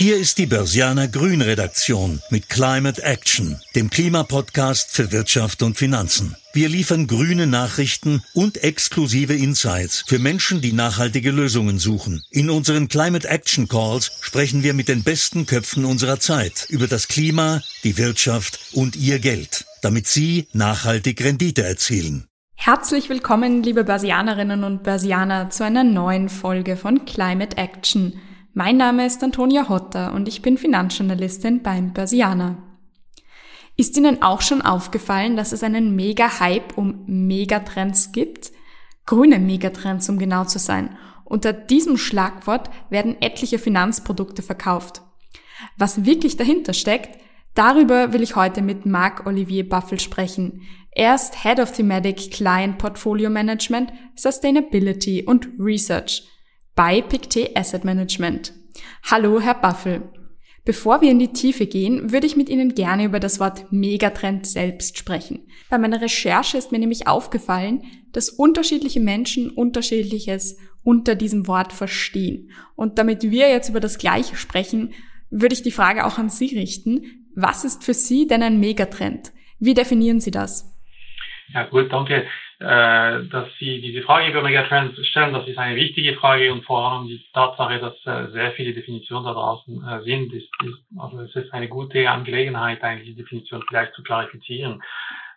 Hier ist die Börsianer Grün Redaktion mit Climate Action, dem Klimapodcast für Wirtschaft und Finanzen. Wir liefern grüne Nachrichten und exklusive Insights für Menschen, die nachhaltige Lösungen suchen. In unseren Climate Action Calls sprechen wir mit den besten Köpfen unserer Zeit über das Klima, die Wirtschaft und ihr Geld, damit sie nachhaltig Rendite erzielen. Herzlich willkommen, liebe Börsianerinnen und Börsianer, zu einer neuen Folge von Climate Action – mein Name ist Antonia Hotter und ich bin Finanzjournalistin beim Börsianer. Ist Ihnen auch schon aufgefallen, dass es einen Mega-Hype um Megatrends gibt? Grüne Megatrends, um genau zu sein. Unter diesem Schlagwort werden etliche Finanzprodukte verkauft. Was wirklich dahinter steckt, darüber will ich heute mit Marc-Olivier Buffel sprechen. Er ist Head of Thematic Client Portfolio Management, Sustainability und Research bei Pictet Asset Management. Hallo, Herr Buffel. Bevor wir in die Tiefe gehen, würde ich mit Ihnen gerne über das Wort Megatrend selbst sprechen. Bei meiner Recherche ist mir nämlich aufgefallen, dass unterschiedliche Menschen unterschiedliches unter diesem Wort verstehen. Und damit wir jetzt über das Gleiche sprechen, würde ich die Frage auch an Sie richten. Was ist für Sie denn ein Megatrend? Wie definieren Sie das? Ja, gut, danke äh, dass Sie diese Frage über Megatrends stellen. Das ist eine wichtige Frage und vor allem die Tatsache, dass äh, sehr viele Definitionen da draußen äh, sind, ist, ist, also es ist eine gute Angelegenheit, eigentlich die Definition vielleicht zu klarifizieren.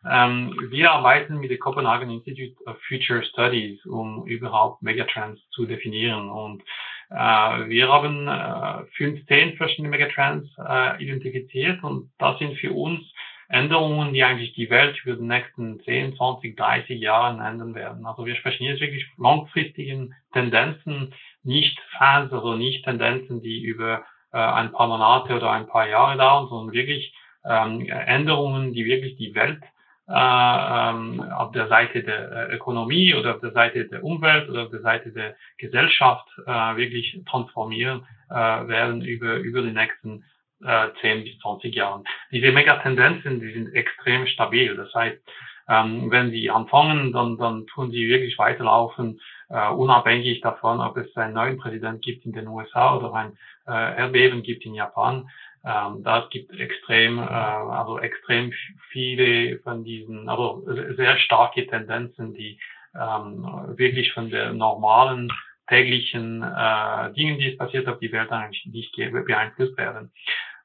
Ähm, wir arbeiten mit dem Copenhagen Institute of Future Studies, um überhaupt Megatrends zu definieren und äh, wir haben äh, 15 verschiedene Megatrends äh, identifiziert und das sind für uns Änderungen, die eigentlich die Welt für die nächsten 10, 20, 30 Jahren ändern werden. Also wir sprechen jetzt wirklich langfristigen Tendenzen, nicht Phasen oder nicht Tendenzen, die über äh, ein paar Monate oder ein paar Jahre dauern, sondern wirklich ähm, Änderungen, die wirklich die Welt äh, ähm, auf der Seite der äh, Ökonomie oder auf der Seite der Umwelt oder auf der Seite der Gesellschaft äh, wirklich transformieren äh, werden über, über die nächsten äh, 10 bis 20 Jahren. Diese Megatendenzen, die sind extrem stabil. Das heißt, ähm, wenn sie anfangen, dann, dann tun sie wirklich weiterlaufen, äh, unabhängig davon, ob es einen neuen Präsident gibt in den USA oder ein äh, Erdbeben gibt in Japan. Ähm, das gibt extrem, äh, also extrem viele von diesen, also sehr starke Tendenzen, die ähm, wirklich von der normalen täglichen äh, Dingen, die es passiert auf die Welt eigentlich nicht beeinflusst werden.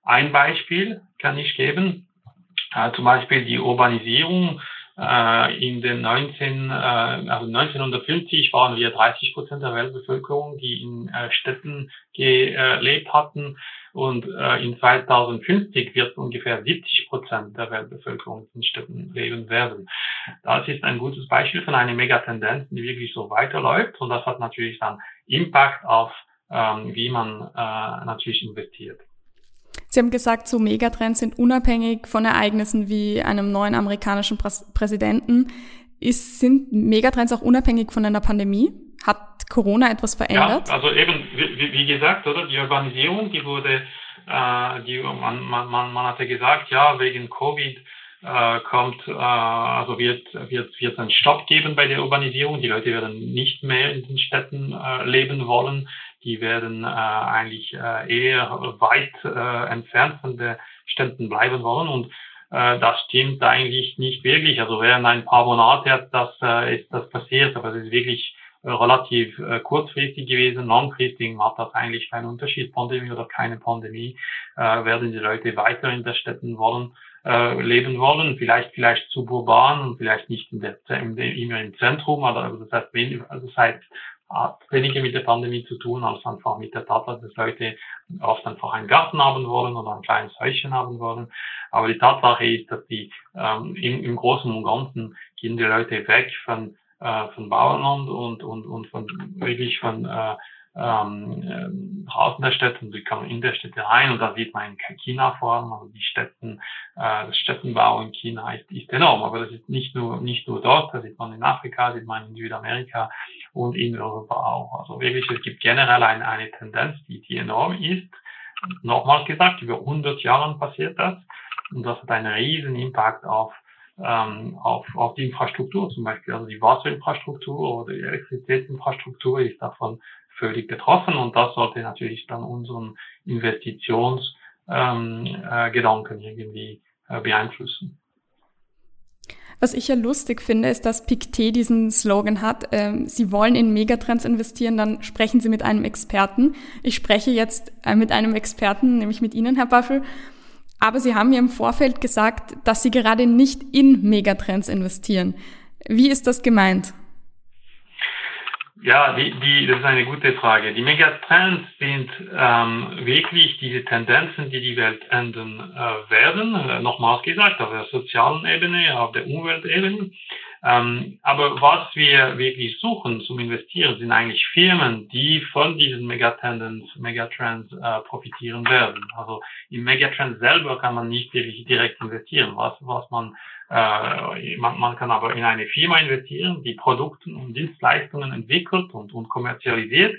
Ein Beispiel kann ich geben, äh, zum Beispiel die Urbanisierung. Äh, in den 19, äh, also 1950 waren wir 30 Prozent der Weltbevölkerung, die in äh, Städten gelebt hatten. Und äh, in 2050 wird ungefähr 70 Prozent der Weltbevölkerung in Städten leben werden. Das ist ein gutes Beispiel von einer Megatendenz, die wirklich so weiterläuft. Und das hat natürlich dann Impact auf, ähm, wie man äh, natürlich investiert. Sie haben gesagt, so Megatrends sind unabhängig von Ereignissen wie einem neuen amerikanischen Präsidenten. Ist, sind Megatrends auch unabhängig von einer Pandemie? Hat Corona etwas verändert? Ja, also eben, wie, wie gesagt, oder die Urbanisierung, die wurde, äh, die, man, man, man, hatte gesagt, ja, wegen Covid äh, kommt, äh, also wird, wird, wird einen Stopp geben bei der Urbanisierung. Die Leute werden nicht mehr in den Städten äh, leben wollen die werden äh, eigentlich äh, eher weit äh, entfernt von der Ständen bleiben wollen und äh, das stimmt eigentlich nicht wirklich. Also während ein paar Monate hat das, äh, ist das passiert, aber es ist wirklich äh, relativ äh, kurzfristig gewesen. Langfristig macht das eigentlich keinen Unterschied. Pandemie oder keine Pandemie äh, werden die Leute weiter in der Städten wollen äh, leben wollen, vielleicht vielleicht suburban und vielleicht nicht in der, in der, immer im Zentrum, aber das heißt, also das heißt hat weniger mit der Pandemie zu tun, als einfach mit der Tatsache, dass Leute oft einfach einen Garten haben wollen oder ein kleines Häuschen haben wollen. Aber die Tatsache ist, dass die ähm, im, im Großen und Ganzen gehen die Leute weg von, äh, von Bauernland und, und, und von wirklich von äh, ähm, draußen der Städte und sie kommen in der Städte rein und da sieht man in China vor allem, also die Städten, äh, das Städtenbau in China ist, ist enorm, aber das ist nicht nur, nicht nur dort, das sieht man in Afrika, sieht man in Südamerika und in Europa auch. Also wirklich, es gibt generell eine, eine Tendenz, die, die enorm ist. Nochmals gesagt, über 100 Jahren passiert das und das hat einen riesen Impact auf ähm, auf, auf die Infrastruktur zum Beispiel. Also die Wasserinfrastruktur oder die Elektrizitätsinfrastruktur ist davon völlig betroffen und das sollte natürlich dann unseren Investitionsgedanken ähm, äh, irgendwie äh, beeinflussen. Was ich ja lustig finde, ist, dass Pictet diesen Slogan hat, äh, Sie wollen in Megatrends investieren, dann sprechen Sie mit einem Experten. Ich spreche jetzt äh, mit einem Experten, nämlich mit Ihnen, Herr Buffel. Aber Sie haben mir im Vorfeld gesagt, dass Sie gerade nicht in Megatrends investieren. Wie ist das gemeint? Ja, die, die, das ist eine gute Frage. Die Megatrends sind ähm, wirklich diese Tendenzen, die die Welt ändern äh, werden. Äh, nochmals gesagt, auf der sozialen Ebene, auf der Umweltebene. Ähm, aber was wir wirklich suchen zum Investieren, sind eigentlich Firmen, die von diesen Megatrends, Megatrends äh, profitieren werden. Also im Megatrend selber kann man nicht wirklich direkt investieren. Was, was man man, man kann aber in eine Firma investieren, die Produkte und Dienstleistungen entwickelt und, und kommerzialisiert,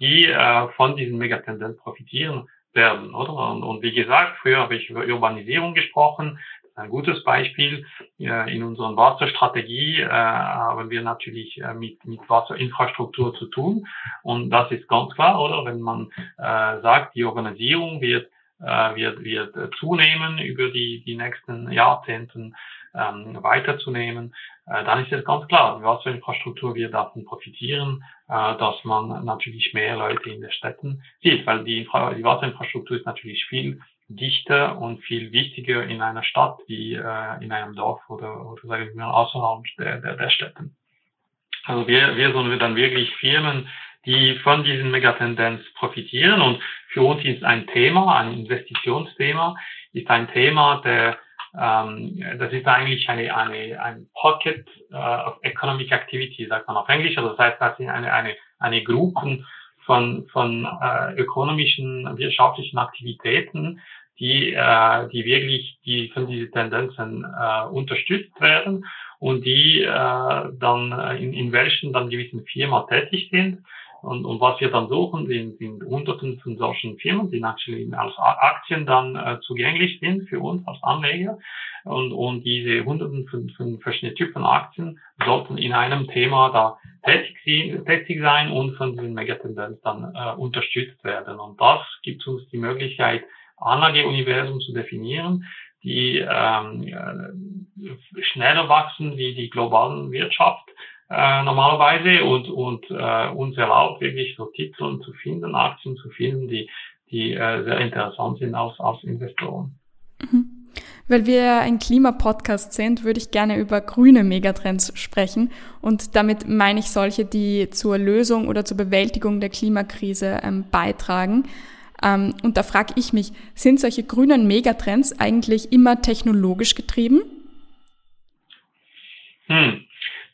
die äh, von diesen Megatendenz profitieren werden, oder? Und, und wie gesagt, früher habe ich über Urbanisierung gesprochen. Ein gutes Beispiel äh, in unserer Wasserstrategie äh, haben wir natürlich äh, mit, mit Wasserinfrastruktur zu tun. Und das ist ganz klar, oder? Wenn man äh, sagt, die Urbanisierung wird äh, wird, wird zunehmen über die, die nächsten Jahrzehnten ähm, weiterzunehmen, äh, dann ist es ganz klar, die Wasserinfrastruktur wird davon profitieren, äh, dass man natürlich mehr Leute in den Städten sieht, weil die, Infra die Wasserinfrastruktur ist natürlich viel dichter und viel wichtiger in einer Stadt wie äh, in einem Dorf oder, oder sagen wir mal außerhalb der, der, der Städten. Also wir, wir sollen dann wirklich Firmen, die von diesen Megatendenz profitieren und für uns ist ein Thema, ein Investitionsthema, ist ein Thema, der ähm, das ist eigentlich eine, eine, ein Pocket uh, of Economic Activity, sagt man auf Englisch. Also das heißt, das sind eine, eine, eine Gruppen von, von äh, ökonomischen, wirtschaftlichen Aktivitäten, die, äh, die wirklich die von diesen Tendenzen äh, unterstützt werden und die äh, dann in, in welchen dann gewissen Firmen tätig sind und, und was wir dann suchen, sind, sind Hunderten von solchen Firmen, die natürlich als Aktien dann äh, zugänglich sind für uns als Anleger. Und, und diese Hunderten von, von verschiedenen Typen Aktien sollten in einem Thema da tätig, tätig sein und von diesen Megatendenz dann äh, unterstützt werden. Und das gibt uns die Möglichkeit, Anlageuniversum zu definieren, die ähm, äh, schneller wachsen wie die globalen Wirtschaft äh, normalerweise und, und äh, uns erlaubt, wirklich so Titel zu finden, Aktien zu finden, die, die äh, sehr interessant sind als, als Investoren. Mhm. Weil wir ein Klimapodcast sind, würde ich gerne über grüne Megatrends sprechen. Und damit meine ich solche, die zur Lösung oder zur Bewältigung der Klimakrise ähm, beitragen. Ähm, und da frage ich mich, sind solche grünen Megatrends eigentlich immer technologisch getrieben? Hm.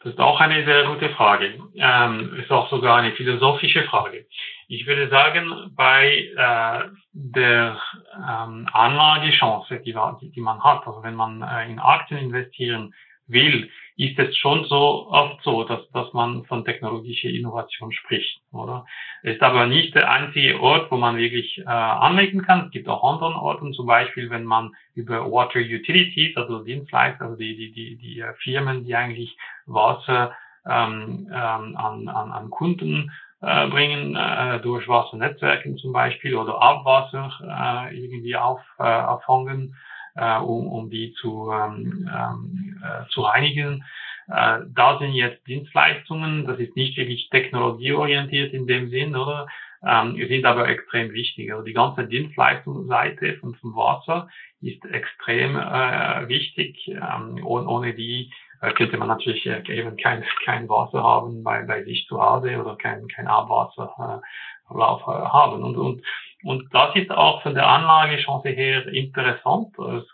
Das ist auch eine sehr gute Frage. Ähm, ist auch sogar eine philosophische Frage. Ich würde sagen, bei äh, der ähm, Anlagechance, die, die, man hat, also wenn man äh, in Aktien investieren will, ist es schon so oft so, dass, dass man von technologischer Innovation spricht, oder? Ist aber nicht der einzige Ort, wo man wirklich äh, anlegen kann. Es gibt auch andere Orte, zum Beispiel, wenn man über Water Utilities, also Dienstleister, also die, die, die, die äh, Firmen, die eigentlich Wasser ähm, ähm, an, an, an Kunden äh, bringen, äh, durch Wassernetzwerken zum Beispiel oder Abwasser äh, irgendwie auf, äh, auffangen äh, um, um die zu, ähm, ähm, äh, zu reinigen. Äh, da sind jetzt Dienstleistungen, das ist nicht wirklich technologieorientiert in dem Sinn, oder? Ähm, sind aber extrem wichtig. Also die ganze Dienstleistungsseite von, vom Wasser ist extrem äh, wichtig. Ähm, ohne, ohne die äh, könnte man natürlich äh, eben kein, kein Wasser haben bei, bei sich zu Hause oder kein, kein Abwasserlauf äh, haben. Und, und und das ist auch von der Anlagechance her interessant. Es,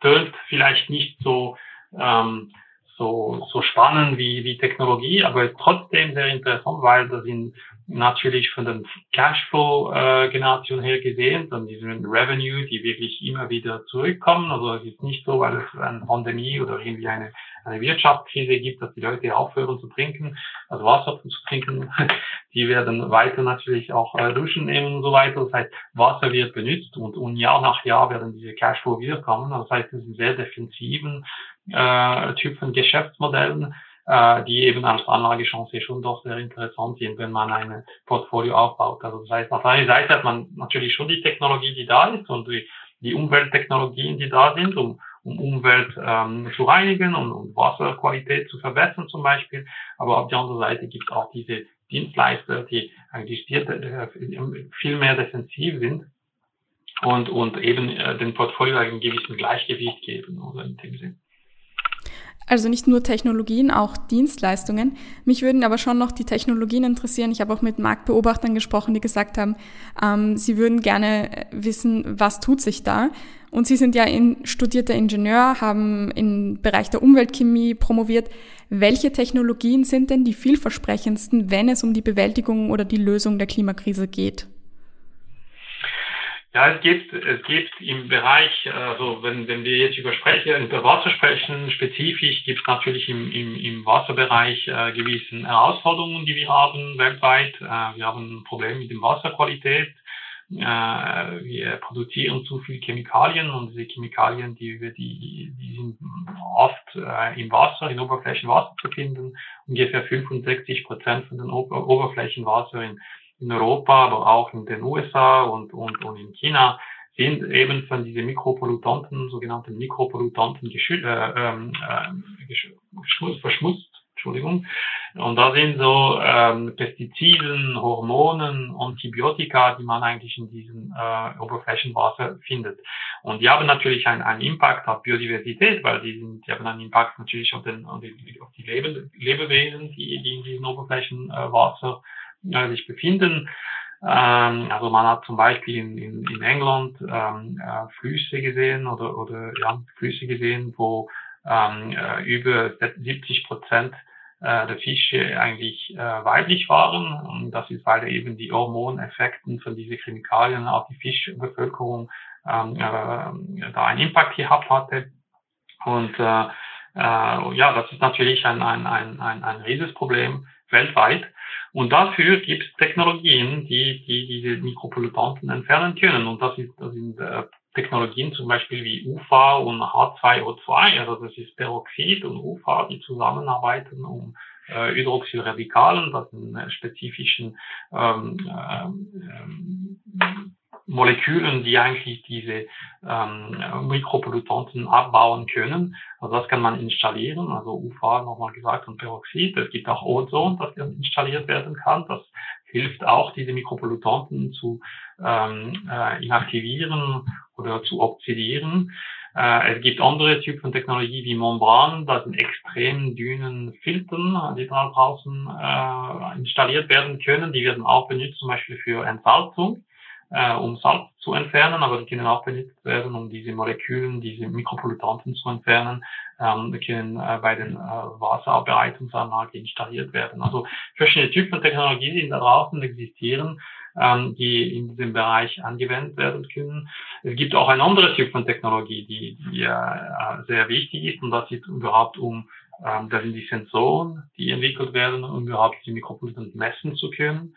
tönt vielleicht nicht so, ähm, so, so spannend wie, wie Technologie, aber trotzdem sehr interessant, weil das sind natürlich von den Cashflow-Generation her gesehen, dann diesen Revenue, die wirklich immer wieder zurückkommen. Also es ist nicht so, weil es eine Pandemie oder irgendwie eine, eine Wirtschaftskrise gibt, dass die Leute aufhören zu trinken, also Wasser zu trinken. Die werden weiter natürlich auch äh, duschen nehmen und so weiter. Das heißt, Wasser wird benutzt und, und Jahr nach Jahr werden diese Cashflow wiederkommen. Das heißt, es sind sehr defensiven äh, Typen Geschäftsmodellen, äh, die eben als Anlagechance schon doch sehr interessant sind, wenn man ein Portfolio aufbaut. Also das heißt, auf einer Seite hat man natürlich schon die Technologie, die da ist und die, die Umwelttechnologien, die da sind, um, um Umwelt ähm, zu reinigen und, und Wasserqualität zu verbessern zum Beispiel. Aber auf der anderen Seite gibt es auch diese Dienstleister, die eigentlich viel mehr defensiv sind und, und eben äh, den Portfolio einen gewissen Gleichgewicht geben oder in dem Sinn. Also nicht nur Technologien, auch Dienstleistungen. Mich würden aber schon noch die Technologien interessieren. Ich habe auch mit Marktbeobachtern gesprochen, die gesagt haben, ähm, sie würden gerne wissen, was tut sich da. Und Sie sind ja in, studierter Ingenieur, haben im Bereich der Umweltchemie promoviert. Welche Technologien sind denn die vielversprechendsten, wenn es um die Bewältigung oder die Lösung der Klimakrise geht? Ja, es gibt, es gibt im Bereich, also wenn, wenn wir jetzt über, sprechen, über Wasser sprechen, spezifisch gibt es natürlich im, im, im Wasserbereich äh, gewissen Herausforderungen, die wir haben weltweit. Äh, wir haben ein Problem mit der Wasserqualität. Äh, wir produzieren zu viel Chemikalien und diese Chemikalien, die, die, die sind oft äh, im Wasser, in Oberflächenwasser zu finden. Ungefähr 65 Prozent von den Ober Oberflächenwasser in in Europa, aber auch in den USA und, und, und in China sind eben von diesen Mikropollutanten, sogenannten Mikropollutanten geschü äh, ähm, äh, verschmutzt. Entschuldigung. Und da sind so ähm, Pestiziden, Hormonen, Antibiotika, die man eigentlich in diesem äh, Oberflächenwasser findet. Und die haben natürlich einen, einen Impact auf Biodiversität, weil die, sind, die haben einen Impact natürlich auf, den, auf die, auf die Lebe, Lebewesen, die, die in diesem Oberflächenwasser äh, sich befinden. Ähm, also man hat zum Beispiel in, in, in England ähm, äh, Flüsse gesehen oder, oder ja, Flüsse gesehen, wo ähm, äh, über 70 Prozent äh, der Fische eigentlich äh, weiblich waren. Und das ist, weil eben die Hormoneffekten von diesen Chemikalien auf die Fischbevölkerung ähm, äh, da einen Impact gehabt hatte. Und äh, äh, ja, das ist natürlich ein, ein, ein, ein, ein Riesenproblem weltweit. Und dafür gibt es Technologien, die, die diese Mikropollutanten entfernen können. Und das, ist, das sind äh, Technologien zum Beispiel wie UFA und H2O2, also das ist Peroxid und UFA, die zusammenarbeiten, um äh, Hydroxylradikalen, das sind äh, spezifischen ähm, ähm, Molekülen, die eigentlich diese ähm, Mikropollutanten abbauen können. Also das kann man installieren, also UV nochmal gesagt und Peroxid. Es gibt auch Ozon, das installiert werden kann. Das hilft auch, diese Mikropollutanten zu ähm, äh, inaktivieren oder zu oxidieren. Äh, es gibt andere Typen von Technologie wie Membran, das sind extrem dünnen Filtern, die da draußen äh, installiert werden können. Die werden auch benutzt zum Beispiel für Entsalzung äh, um Salz zu entfernen, aber die können auch benutzt werden, um diese Molekülen, diese Mikropollutanten zu entfernen. Ähm, können äh, bei den äh, Wasseraufbereitungsanlagen installiert werden. Also verschiedene Typen von Technologien, die da draußen existieren, ähm, die in diesem Bereich angewendet werden können. Es gibt auch ein anderes Typ von Technologie, die, die äh, sehr wichtig ist und das ist überhaupt um ähm, das sind die Sensoren, die entwickelt werden, um überhaupt die Mikropollutanten messen zu können.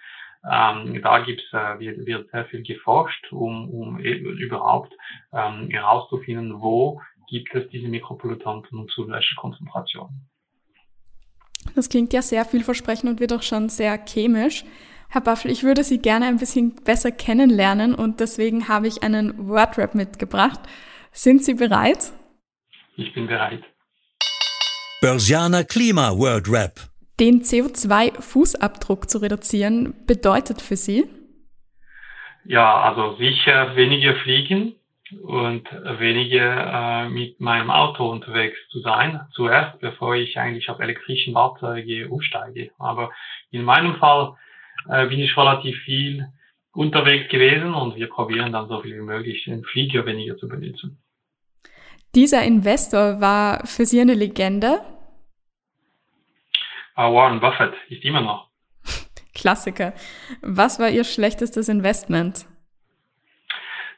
Ähm, da gibt's, äh, wird, wird sehr viel geforscht, um, um eben überhaupt ähm, herauszufinden, wo gibt es diese Mikropollutanten und zu welcher Konzentration. Das klingt ja sehr vielversprechend und wird auch schon sehr chemisch. Herr Baffel, ich würde Sie gerne ein bisschen besser kennenlernen und deswegen habe ich einen Wordrap mitgebracht. Sind Sie bereit? Ich bin bereit. Börsianer Klima Wordrap. Den CO2-Fußabdruck zu reduzieren bedeutet für Sie? Ja, also sicher weniger fliegen und weniger äh, mit meinem Auto unterwegs zu sein. Zuerst, bevor ich eigentlich auf elektrischen Fahrzeuge umsteige. Aber in meinem Fall äh, bin ich relativ viel unterwegs gewesen und wir probieren dann so viel wie möglich den Flieger weniger zu benutzen. Dieser Investor war für Sie eine Legende. Ah, Warren Buffett ist immer noch. Klassiker. Was war Ihr schlechtestes Investment?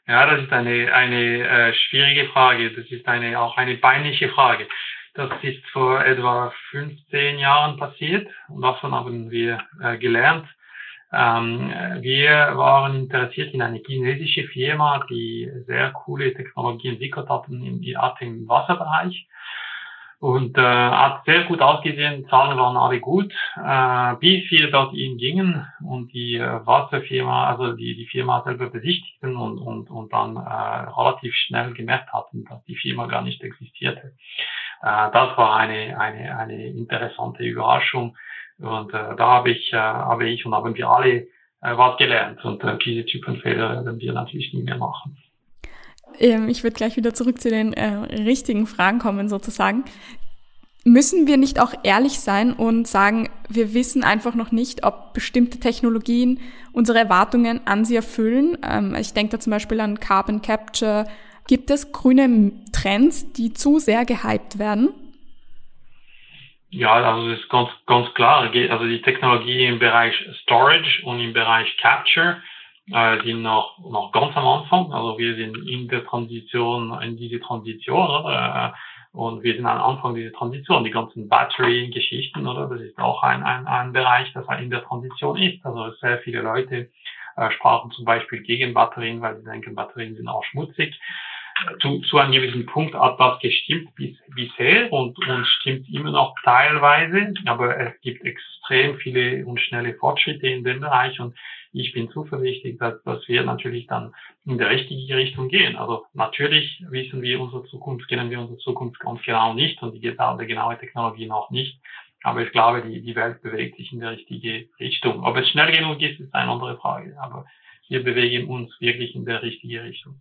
Ja, das ist eine, eine äh, schwierige Frage. Das ist eine, auch eine peinliche Frage. Das ist vor etwa 15 Jahren passiert und davon haben wir äh, gelernt. Ähm, wir waren interessiert in eine chinesische Firma, die sehr coole Technologie entwickelt hatten im, im Wasserbereich. Und äh, hat sehr gut ausgesehen, Zahlen waren alle gut, äh, bis wir dort ihn gingen und die äh, Wasserfirma, also die, die Firma selber besichtigten und, und, und dann äh, relativ schnell gemerkt hatten, dass die Firma gar nicht existierte. Äh, das war eine, eine, eine interessante Überraschung und äh, da habe ich, äh, habe ich und haben wir alle äh, was gelernt und äh, diese Typen Fehler werden wir natürlich nie mehr machen. Ähm, ich würde gleich wieder zurück zu den äh, richtigen Fragen kommen, sozusagen. Müssen wir nicht auch ehrlich sein und sagen, wir wissen einfach noch nicht, ob bestimmte Technologien unsere Erwartungen an sie erfüllen? Ähm, ich denke da zum Beispiel an Carbon Capture. Gibt es grüne Trends, die zu sehr gehypt werden? Ja, also das ist ganz, ganz klar. Also die Technologie im Bereich Storage und im Bereich Capture äh, sind noch, noch ganz am Anfang. Also wir sind in der Transition, in diese Transition, oder? Äh, und wir sind am Anfang dieser Transition. Die ganzen Battery-Geschichten, oder? Das ist auch ein, ein, ein Bereich, das in der Transition ist. Also sehr viele Leute äh, sprachen zum Beispiel gegen Batterien, weil sie denken, Batterien sind auch schmutzig zu, zu einem gewissen Punkt hat das gestimmt bis, bisher und, und stimmt immer noch teilweise, aber es gibt extrem viele und schnelle Fortschritte in dem Bereich und ich bin zuversichtlich, dass, dass wir natürlich dann in der richtige Richtung gehen. Also natürlich wissen wir unsere Zukunft, kennen wir unsere Zukunft ganz genau nicht und die genaue Technologie noch nicht. Aber ich glaube, die, die Welt bewegt sich in die richtige Richtung. Ob es schnell genug ist, ist eine andere Frage. Aber wir bewegen uns wirklich in der richtige Richtung.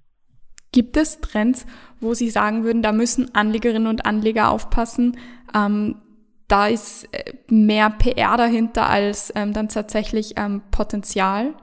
Gibt es Trends, wo Sie sagen würden, da müssen Anlegerinnen und Anleger aufpassen? Ähm, da ist äh, mehr PR dahinter als ähm, dann tatsächlich ähm, Potenzial?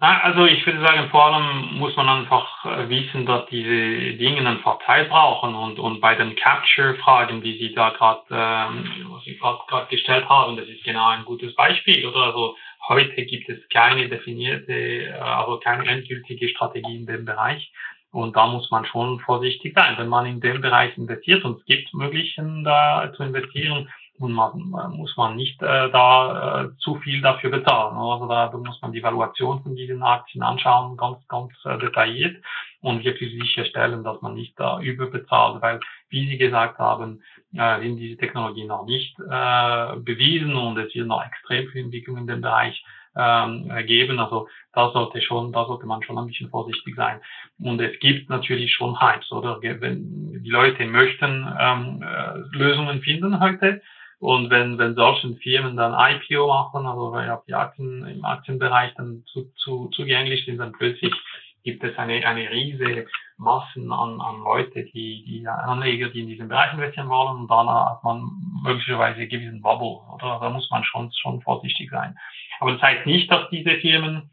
Also ich würde sagen, vor allem muss man einfach äh, wissen, dass diese Dinge einfach Zeit brauchen und, und bei den Capture-Fragen, die Sie da gerade ähm, gestellt haben, das ist genau ein gutes Beispiel. Oder also Heute gibt es keine definierte, äh, also keine endgültige Strategie in dem Bereich. Und da muss man schon vorsichtig sein, wenn man in dem Bereich investiert. Und es gibt Möglichkeiten, da zu investieren. Und man, muss man nicht äh, da äh, zu viel dafür bezahlen. Also da, da muss man die Valuation von diesen Aktien anschauen, ganz, ganz äh, detailliert und wirklich sicherstellen, dass man nicht da überbezahlt, weil, wie Sie gesagt haben, äh, sind diese Technologien noch nicht äh, bewiesen und es wird noch extrem viel Entwicklung in dem Bereich ähm, geben. Also da sollte schon, da sollte man schon ein bisschen vorsichtig sein. Und es gibt natürlich schon Hypes, oder? Wenn die Leute möchten ähm, äh, Lösungen finden heute, und wenn, wenn solchen Firmen dann IPO machen, also weil ja die Aktien im Aktienbereich dann zu, zu, zugänglich sind, dann plötzlich gibt es eine, eine riesige Massen an, an Leute, die, die Anleger, die in diesen Bereich investieren wollen und dann hat man möglicherweise gewissen Bubble, oder? Da muss man schon, schon vorsichtig sein. Aber das heißt nicht, dass diese Firmen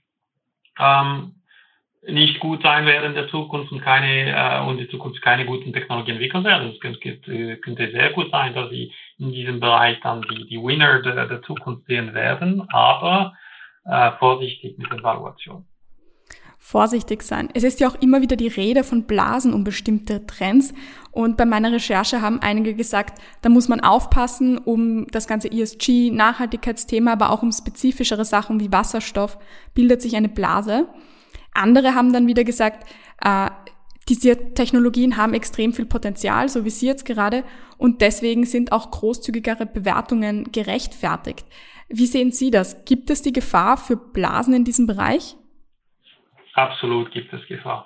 ähm, nicht gut sein werden in der Zukunft und keine äh, und in Zukunft keine guten Technologien entwickeln werden. Es könnte, könnte sehr gut sein, dass sie in diesem Bereich dann die, die Winner der, der Zukunft sehen werden, aber äh, vorsichtig mit der Evaluation. Vorsichtig sein. Es ist ja auch immer wieder die Rede von Blasen um bestimmte Trends. Und bei meiner Recherche haben einige gesagt, da muss man aufpassen, um das ganze ESG, Nachhaltigkeitsthema, aber auch um spezifischere Sachen wie Wasserstoff, bildet sich eine Blase. Andere haben dann wieder gesagt, äh, diese Technologien haben extrem viel Potenzial, so wie Sie jetzt gerade, und deswegen sind auch großzügigere Bewertungen gerechtfertigt. Wie sehen Sie das? Gibt es die Gefahr für Blasen in diesem Bereich? Absolut gibt es Gefahr.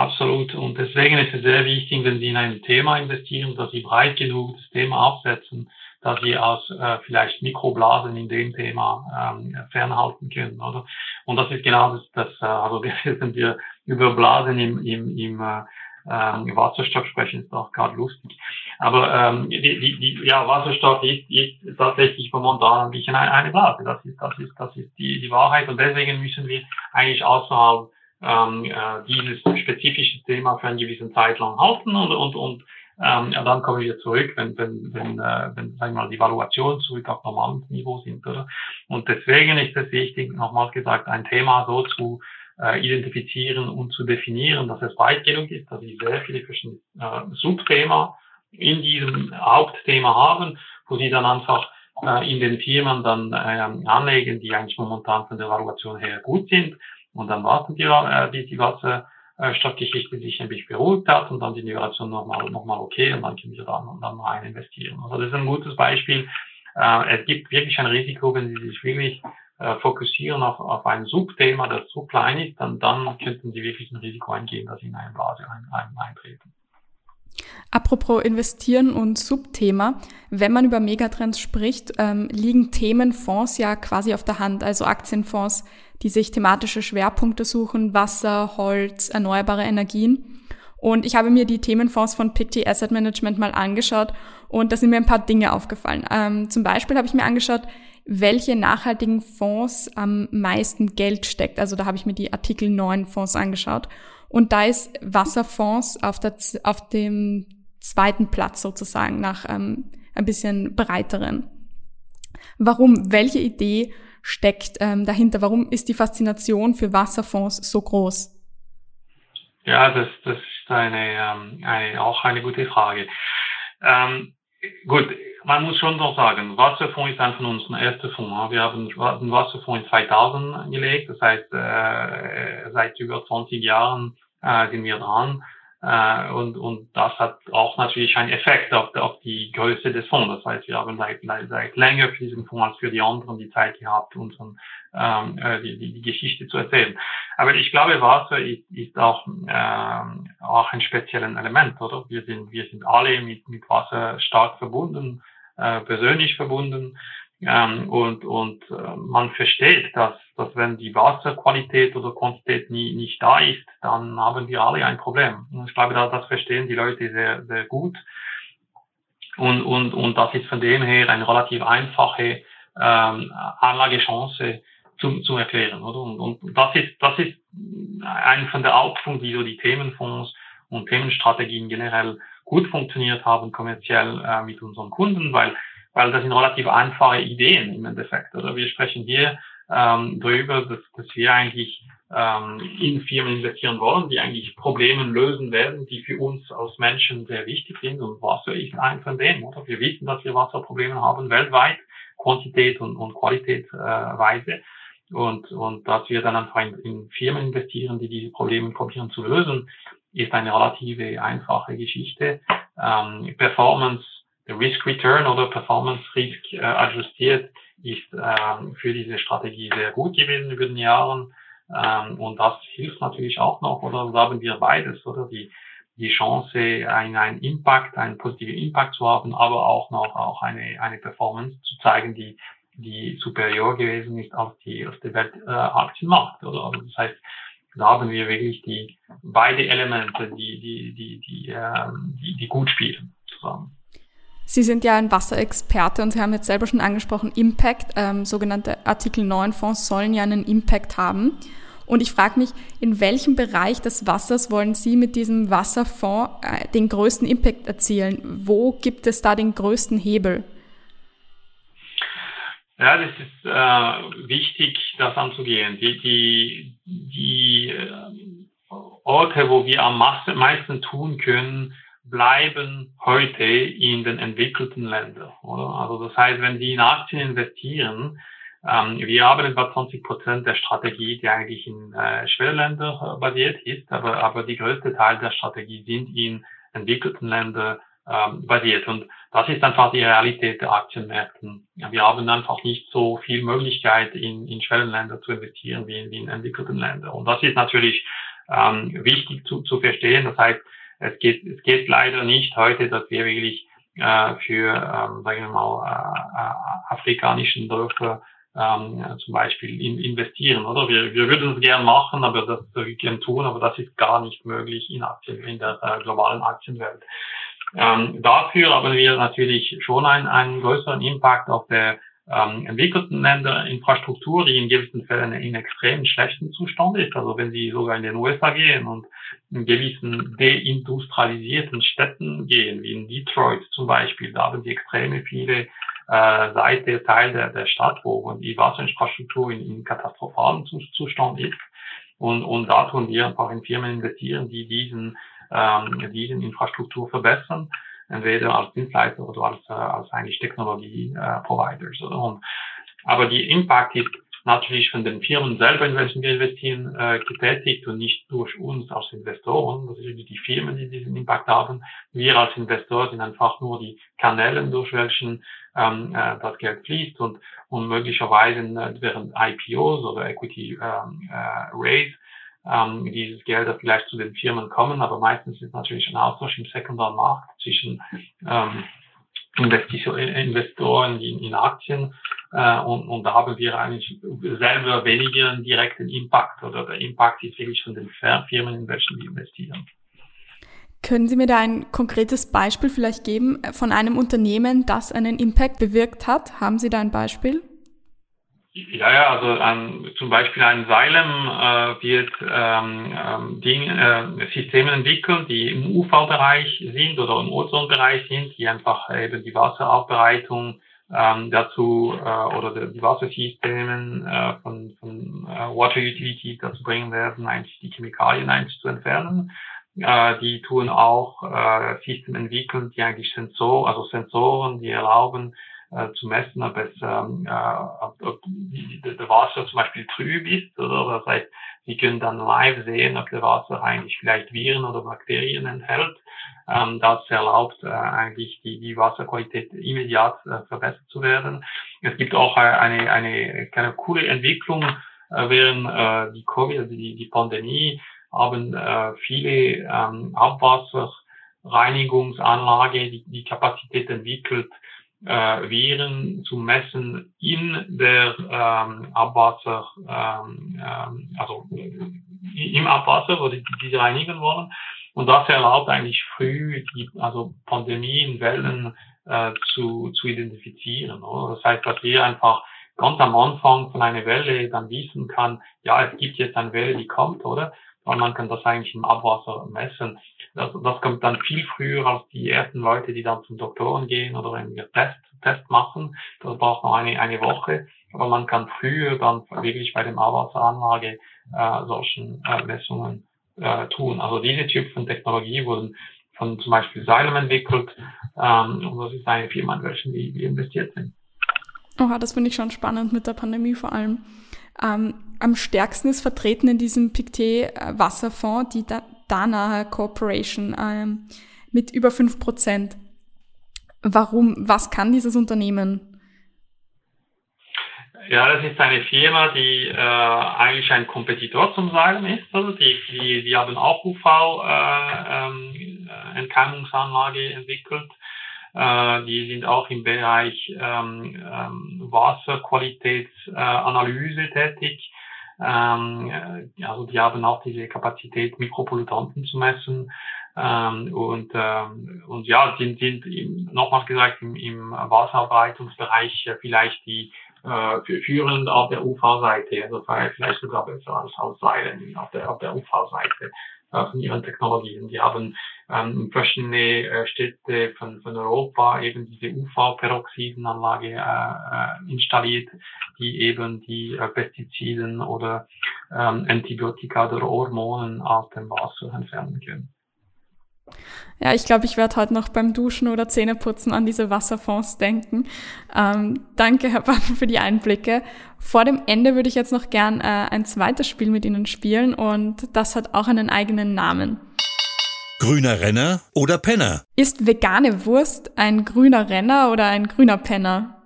Absolut. Und deswegen ist es sehr wichtig, wenn Sie in ein Thema investieren, dass Sie breit genug das Thema aufsetzen, dass sie aus äh, vielleicht Mikroblasen in dem Thema ähm, fernhalten können. Oder? Und das ist genau das, das äh, also wenn wir über Blasen im, im, im äh, ähm, Wasserstoff sprechen, ist auch gerade lustig. Aber ähm, die, die, die, ja, Wasserstoff ist, ist tatsächlich momentan ein bisschen eine, eine Blase. Das ist, das ist, das ist die, die Wahrheit. Und deswegen müssen wir eigentlich außerhalb ähm, äh, dieses spezifische Thema für einen gewissen Zeit lang halten und, und, und ähm, ja, dann kommen wir zurück, wenn, wenn, wenn, äh, wenn sagen wir mal, die Valuationen zurück auf normales Niveau sind. Oder? Und deswegen ist es wichtig, nochmals gesagt, ein Thema so zu äh, identifizieren und zu definieren, dass es weit genug ist, dass sie sehr viele verschiedene äh, Subthema in diesem Hauptthema haben, wo sie dann einfach äh, in den Firmen dann äh, anlegen, die eigentlich momentan von der Valuation her gut sind. Und dann warten wir, äh, bis die Wasser äh, Stockgeschichte sich ein bisschen beruhigt hat und dann die Migration nochmal noch mal okay und dann können wir dann, dann rein investieren. Also das ist ein gutes Beispiel. Äh, es gibt wirklich ein Risiko, wenn Sie sich wirklich äh, fokussieren auf, auf ein Subthema, das so klein ist, dann, dann könnten Sie wirklich ein Risiko eingehen, dass Sie in eine Blase ein, ein, eintreten. Apropos Investieren und Subthema, wenn man über Megatrends spricht, ähm, liegen Themenfonds ja quasi auf der Hand, also Aktienfonds, die sich thematische Schwerpunkte suchen, Wasser, Holz, erneuerbare Energien. Und ich habe mir die Themenfonds von Pictet Asset Management mal angeschaut und da sind mir ein paar Dinge aufgefallen. Ähm, zum Beispiel habe ich mir angeschaut, welche nachhaltigen Fonds am meisten Geld steckt. Also da habe ich mir die Artikel 9 Fonds angeschaut. Und da ist Wasserfonds auf, der, auf dem zweiten Platz sozusagen nach ähm, ein bisschen breiteren. Warum? Welche Idee steckt ähm, dahinter? Warum ist die Faszination für Wasserfonds so groß? Ja, das, das ist eine, ähm, eine, auch eine gute Frage. Ähm, gut, man muss schon noch sagen, Wasserfonds ist einfach unser erster Fonds. Wir haben den Wasserfonds in 2000 angelegt, das heißt, äh, seit über 20 Jahren äh, sind wir dran. Äh, und, und das hat auch natürlich einen Effekt auf, auf die Größe des Fonds. Das heißt, wir haben seit, seit länger für diesen Fonds als für die anderen die Zeit gehabt, unseren, ähm, äh, die, die, die Geschichte zu erzählen. Aber ich glaube, Wasser ist, ist auch, ähm, auch ein spezielles Element, oder? Wir sind, wir sind alle mit, mit Wasser stark verbunden, äh, persönlich verbunden. Ähm, und und äh, man versteht, dass, dass wenn die Wasserqualität oder Quantität nie, nicht da ist, dann haben wir alle ein Problem. Und ich glaube, das, verstehen die Leute sehr, sehr gut. Und, und, und das ist von dem her eine relativ einfache ähm, Anlagechance zu, zu erklären. Oder? Und, und das ist, das ist ein von der Hauptpunkte, wie so die Themenfonds und Themenstrategien generell gut funktioniert haben kommerziell äh, mit unseren Kunden, weil weil das sind relativ einfache Ideen im Endeffekt. Oder wir sprechen hier ähm, darüber, dass, dass wir eigentlich ähm, in Firmen investieren wollen, die eigentlich Probleme lösen werden, die für uns als Menschen sehr wichtig sind. Und Wasser ist ein von denen. Oder? Wir wissen, dass wir Wasserprobleme haben weltweit, Quantität und, und Qualitätsweise. Äh, und, und dass wir dann einfach in, in Firmen investieren, die diese Probleme probieren zu lösen, ist eine relative einfache Geschichte. Ähm, Performance Risk Return oder Performance Risk äh, adjustiert ist ähm, für diese Strategie sehr gut gewesen über den Jahren. Ähm, und das hilft natürlich auch noch, oder haben wir beides, oder die, die Chance, einen, einen Impact, einen positiven Impact zu haben, aber auch noch auch eine, eine Performance zu zeigen, die, die superior gewesen ist als die, als der Weltaktienmarkt, äh, oder? Also das heißt, da haben wir wirklich die beide Elemente, die, die, die, die, ähm, die, die gut spielen zusammen. Sie sind ja ein Wasserexperte und Sie haben jetzt selber schon angesprochen, Impact, ähm, sogenannte Artikel 9 Fonds sollen ja einen Impact haben. Und ich frage mich, in welchem Bereich des Wassers wollen Sie mit diesem Wasserfonds äh, den größten Impact erzielen? Wo gibt es da den größten Hebel? Ja, das ist äh, wichtig, das anzugehen. Die, die, die äh, Orte, wo wir am meisten tun können, bleiben heute in den entwickelten Ländern. Oder? Also das heißt, wenn die in Aktien investieren, ähm, wir haben etwa 20 Prozent der Strategie, die eigentlich in äh, Schwellenländern äh, basiert ist, aber, aber die größte Teil der Strategie sind in entwickelten Ländern ähm, basiert. Und das ist einfach die Realität der Aktienmärkten. Wir haben einfach nicht so viel Möglichkeit, in, in Schwellenländer zu investieren wie in, wie in entwickelten Ländern. Und das ist natürlich ähm, wichtig zu, zu verstehen. Das heißt, es geht, es geht leider nicht heute, dass wir wirklich äh, für, ähm, sagen wir mal, äh, äh, afrikanischen Dörfer ähm, zum Beispiel in, investieren, oder? Wir, wir würden es gern machen, aber das gern tun, aber das ist gar nicht möglich in Aktien, in der äh, globalen Aktienwelt. Ähm, dafür haben wir natürlich schon einen, einen größeren Impact auf der ähm, entwickelten Länder Infrastruktur, die in gewissen Fällen in extrem schlechten Zustand ist. Also wenn Sie sogar in den USA gehen und in gewissen deindustrialisierten Städten gehen, wie in Detroit zum Beispiel, da haben Sie extreme viele äh, Seite, Teil der, der Stadt, wo die Wasserinfrastruktur in, in katastrophalen Zustand ist. Und, und da tun wir einfach in Firmen investieren, die diesen, ähm, diesen Infrastruktur verbessern entweder als Dienstleister oder als, äh, als eigentlich Technologie-Providers. Äh, aber die Impact ist natürlich von den Firmen selber, in welchen wir investieren, äh, getätigt und nicht durch uns als Investoren. Das sind die Firmen, die diesen Impact haben. Wir als Investor sind einfach nur die Kanäle, durch welchen ähm, äh, das Geld fließt und, und möglicherweise äh, während IPOs oder Equity ähm, äh, Raise ähm, dieses Gelder vielleicht zu den Firmen kommen, aber meistens ist natürlich ein Austausch im sekundären Markt zwischen ähm, Investoren in, in Aktien äh, und, und da haben wir eigentlich selber weniger einen direkten Impact oder der Impact ist wirklich von den Firmen, in welchen wir investieren. Können Sie mir da ein konkretes Beispiel vielleicht geben von einem Unternehmen, das einen Impact bewirkt hat? Haben Sie da ein Beispiel? Ja, ja, also ein, zum Beispiel ein Seilem äh, wird ähm, ähm, Dinge, äh, Systeme entwickeln, die im UV-Bereich sind oder im Ozonbereich sind, die einfach eben die Wasseraufbereitung ähm, dazu äh, oder die Wassersysteme äh, von, von äh, Water Utility dazu bringen werden, eigentlich die Chemikalien eigentlich zu entfernen. Äh, die tun auch äh, Systeme entwickeln, die eigentlich Sensor, also Sensoren, die erlauben, zu messen, ob es ähm, äh, ob, ob der Wasser zum Beispiel trüb ist oder das heißt, Sie können dann live sehen, ob der Wasser eigentlich vielleicht Viren oder Bakterien enthält. Ähm, das erlaubt äh, eigentlich die, die Wasserqualität immediat äh, verbessert zu werden. Es gibt auch äh, eine, eine, eine coole Entwicklung äh, während äh, die Covid, also die, die Pandemie, haben äh, viele ähm, Abwasserreinigungsanlage die, die Kapazität entwickelt, äh, Viren zu messen in der ähm, Abwasser, ähm, ähm, also im Abwasser, wo die, die reinigen wollen. Und das erlaubt eigentlich früh die also Pandemienwellen äh, zu, zu identifizieren. Oder? Das heißt, dass wir einfach ganz am Anfang von einer Welle dann wissen kann, ja, es gibt jetzt eine Welle, die kommt, oder? Und man kann das eigentlich im Abwasser messen. Das, das kommt dann viel früher als die ersten Leute, die dann zum Doktoren gehen oder wir Test, Test machen. Das braucht noch eine, eine Woche. Aber man kann früher dann wirklich bei dem Abwasseranlage äh, solchen äh, Messungen äh, tun. Also diese Typ von Technologie wurden von zum Beispiel Xylem entwickelt. Ähm, und das ist eine Firma, in welchen wir investiert sind. Oha, das finde ich schon spannend mit der Pandemie vor allem. Ähm, am stärksten ist vertreten in diesem Pictet äh, Wasserfonds die Dana Corporation ähm, mit über fünf Prozent. Warum? Was kann dieses Unternehmen? Ja, das ist eine Firma, die äh, eigentlich ein Kompetitor zum Sagen ist. Also die, die, die haben auch UV-Entkeimungs-Anlage äh, ähm, entwickelt. Äh, die sind auch im Bereich ähm, ähm, Wasserqualitätsanalyse äh, tätig. Ähm, äh, also die haben auch diese Kapazität, Mikropollutanten zu messen. Ähm, und, ähm, und ja, sind, sind nochmals gesagt im, im Wasserbereitungsbereich vielleicht die äh, führend auf der UV-Seite, also vielleicht sogar besser als aus Seilen auf der, auf der UV-Seite äh, von ihren Technologien. Die haben ähm, verschiedene äh, Städte von, von Europa eben diese UV-Peroxidenanlage äh, äh, installiert, die eben die äh, Pestiziden oder ähm, Antibiotika oder Hormonen aus dem Wasser entfernen können. Ja, ich glaube, ich werde heute noch beim Duschen oder Zähneputzen an diese Wasserfonds denken. Ähm, danke, Herr Pappen, für die Einblicke. Vor dem Ende würde ich jetzt noch gern äh, ein zweites Spiel mit Ihnen spielen und das hat auch einen eigenen Namen. Grüner Renner oder Penner? Ist vegane Wurst ein grüner Renner oder ein grüner Penner?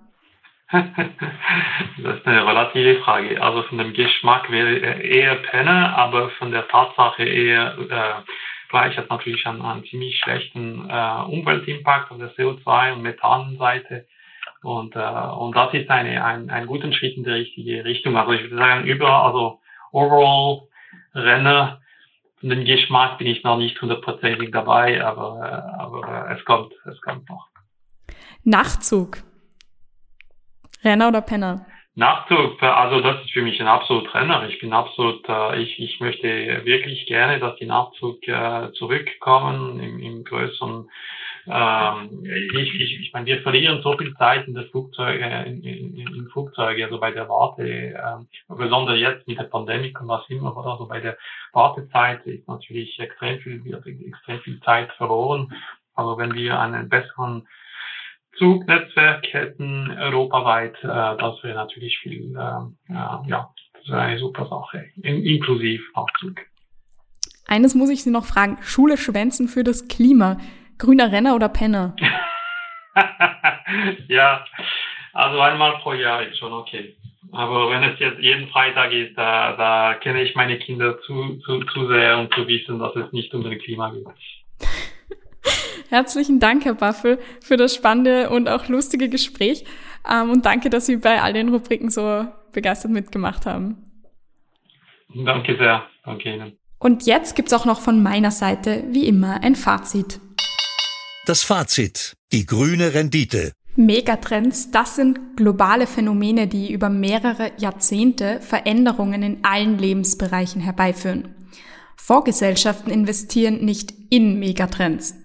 das ist eine relative Frage. Also von dem Geschmack wäre eher Penner, aber von der Tatsache eher äh, gleich hat natürlich einen, einen ziemlich schlechten äh, Umweltimpact auf der CO2- und Methanseite. Und, äh, und das ist eine, ein, ein guter Schritt in die richtige Richtung. Also ich würde sagen, überall, also overall Renner, von dem Geschmack bin ich noch nicht hundertprozentig dabei, aber, aber es kommt, es kommt noch. Nachtzug. Renner oder Penner? Nachzug, also das ist für mich ein absolut Renner. Ich bin absolut, äh, ich, ich möchte wirklich gerne, dass die Nachzug äh, zurückkommen im, im größeren. Ähm, ich, ich, ich meine, wir verlieren so viel Zeit in der Flugzeuge, in, in, in Flugzeuge, also bei der Warte, äh, besonders jetzt mit der Pandemie und was immer, also bei der Wartezeit ist natürlich extrem viel, extrem viel Zeit verloren. Also wenn wir einen besseren Zugnetzwerk hätten europaweit, äh, das wäre natürlich viel, äh, ja, das wäre eine super Sache, in, inklusive Aufzug. Eines muss ich Sie noch fragen, Schule schwänzen für das Klima, grüner Renner oder Penner? ja, also einmal pro Jahr ist schon okay. Aber wenn es jetzt jeden Freitag ist, da, da kenne ich meine Kinder zu, zu, zu sehr, um zu wissen, dass es nicht um den Klima geht. Herzlichen Dank, Herr Baffel, für das spannende und auch lustige Gespräch. Ähm, und danke, dass Sie bei all den Rubriken so begeistert mitgemacht haben. Danke sehr. Danke Ihnen. Und jetzt gibt's auch noch von meiner Seite, wie immer, ein Fazit. Das Fazit. Die grüne Rendite. Megatrends, das sind globale Phänomene, die über mehrere Jahrzehnte Veränderungen in allen Lebensbereichen herbeiführen. Vorgesellschaften investieren nicht in Megatrends.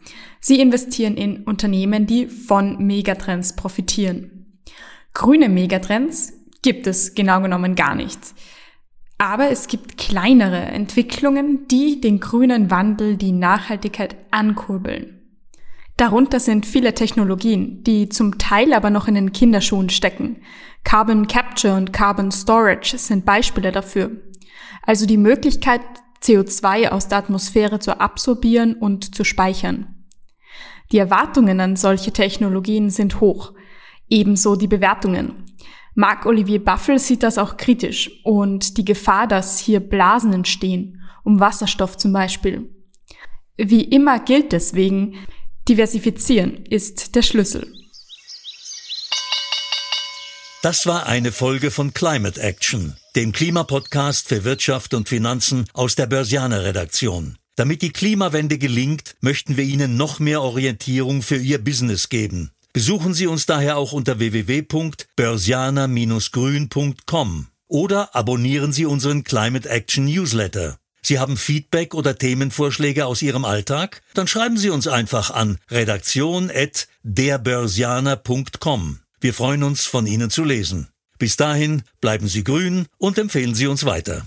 Sie investieren in Unternehmen, die von Megatrends profitieren. Grüne Megatrends gibt es genau genommen gar nicht. Aber es gibt kleinere Entwicklungen, die den grünen Wandel, die Nachhaltigkeit ankurbeln. Darunter sind viele Technologien, die zum Teil aber noch in den Kinderschuhen stecken. Carbon Capture und Carbon Storage sind Beispiele dafür. Also die Möglichkeit, CO2 aus der Atmosphäre zu absorbieren und zu speichern. Die Erwartungen an solche Technologien sind hoch, ebenso die Bewertungen. Marc-Olivier Baffel sieht das auch kritisch und die Gefahr, dass hier Blasen entstehen, um Wasserstoff zum Beispiel. Wie immer gilt deswegen, Diversifizieren ist der Schlüssel. Das war eine Folge von Climate Action, dem Klimapodcast für Wirtschaft und Finanzen aus der Börsianer Redaktion. Damit die Klimawende gelingt, möchten wir Ihnen noch mehr Orientierung für Ihr Business geben. Besuchen Sie uns daher auch unter www.börsianer-grün.com oder abonnieren Sie unseren Climate Action Newsletter. Sie haben Feedback oder Themenvorschläge aus Ihrem Alltag? Dann schreiben Sie uns einfach an redaktion.derbörsianer.com. Wir freuen uns, von Ihnen zu lesen. Bis dahin bleiben Sie grün und empfehlen Sie uns weiter.